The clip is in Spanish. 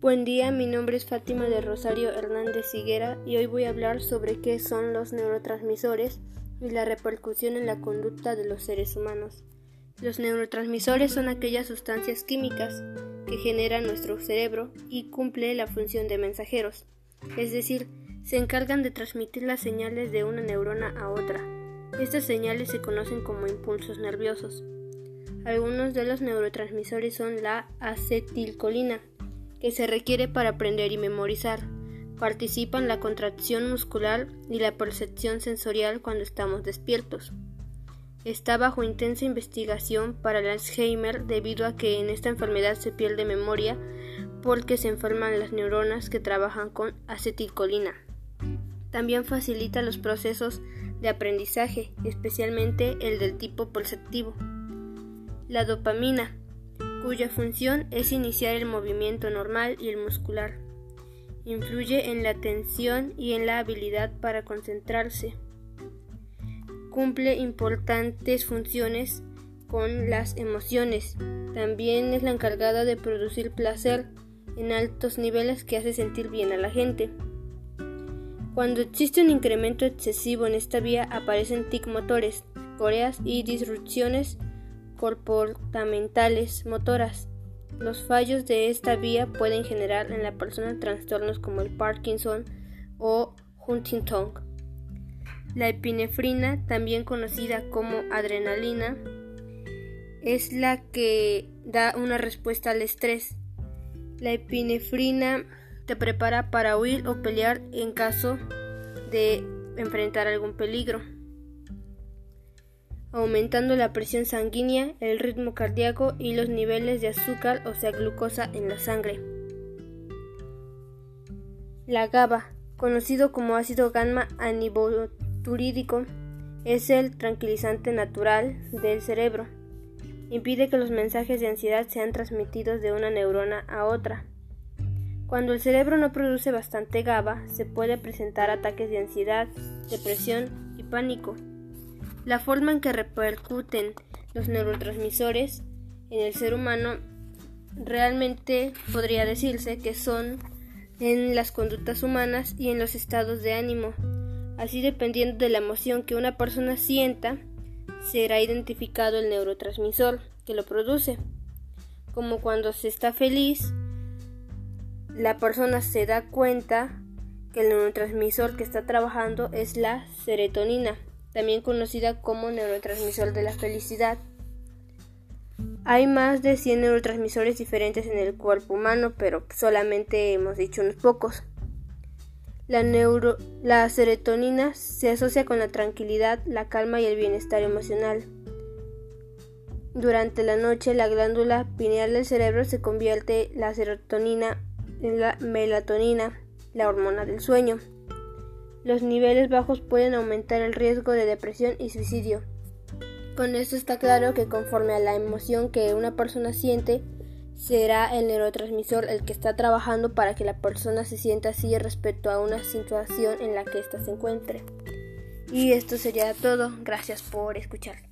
Buen día, mi nombre es Fátima de Rosario Hernández Higuera y hoy voy a hablar sobre qué son los neurotransmisores y la repercusión en la conducta de los seres humanos. Los neurotransmisores son aquellas sustancias químicas que genera nuestro cerebro y cumple la función de mensajeros, es decir, se encargan de transmitir las señales de una neurona a otra. Estas señales se conocen como impulsos nerviosos. Algunos de los neurotransmisores son la acetilcolina, que se requiere para aprender y memorizar. Participan la contracción muscular y la percepción sensorial cuando estamos despiertos. Está bajo intensa investigación para el Alzheimer debido a que en esta enfermedad se pierde memoria porque se enferman las neuronas que trabajan con acetilcolina. También facilita los procesos de aprendizaje, especialmente el del tipo perceptivo. La dopamina cuya función es iniciar el movimiento normal y el muscular. Influye en la atención y en la habilidad para concentrarse. Cumple importantes funciones con las emociones. También es la encargada de producir placer en altos niveles que hace sentir bien a la gente. Cuando existe un incremento excesivo en esta vía aparecen tic motores, coreas y disrupciones comportamentales motoras. Los fallos de esta vía pueden generar en la persona trastornos como el Parkinson o Huntington. La epinefrina, también conocida como adrenalina, es la que da una respuesta al estrés. La epinefrina te prepara para huir o pelear en caso de enfrentar algún peligro aumentando la presión sanguínea, el ritmo cardíaco y los niveles de azúcar o sea glucosa en la sangre. La GABA, conocido como ácido gamma aniboturídico, es el tranquilizante natural del cerebro. Impide que los mensajes de ansiedad sean transmitidos de una neurona a otra. Cuando el cerebro no produce bastante GABA, se puede presentar ataques de ansiedad, depresión y pánico. La forma en que repercuten los neurotransmisores en el ser humano realmente podría decirse que son en las conductas humanas y en los estados de ánimo. Así dependiendo de la emoción que una persona sienta, será identificado el neurotransmisor que lo produce. Como cuando se está feliz, la persona se da cuenta que el neurotransmisor que está trabajando es la serotonina también conocida como neurotransmisor de la felicidad. Hay más de 100 neurotransmisores diferentes en el cuerpo humano, pero solamente hemos dicho unos pocos. La, la serotonina se asocia con la tranquilidad, la calma y el bienestar emocional. Durante la noche, la glándula pineal del cerebro se convierte la serotonina en la melatonina, la hormona del sueño. Los niveles bajos pueden aumentar el riesgo de depresión y suicidio. Con esto está claro que conforme a la emoción que una persona siente, será el neurotransmisor el que está trabajando para que la persona se sienta así respecto a una situación en la que ésta se encuentre. Y esto sería todo. Gracias por escuchar.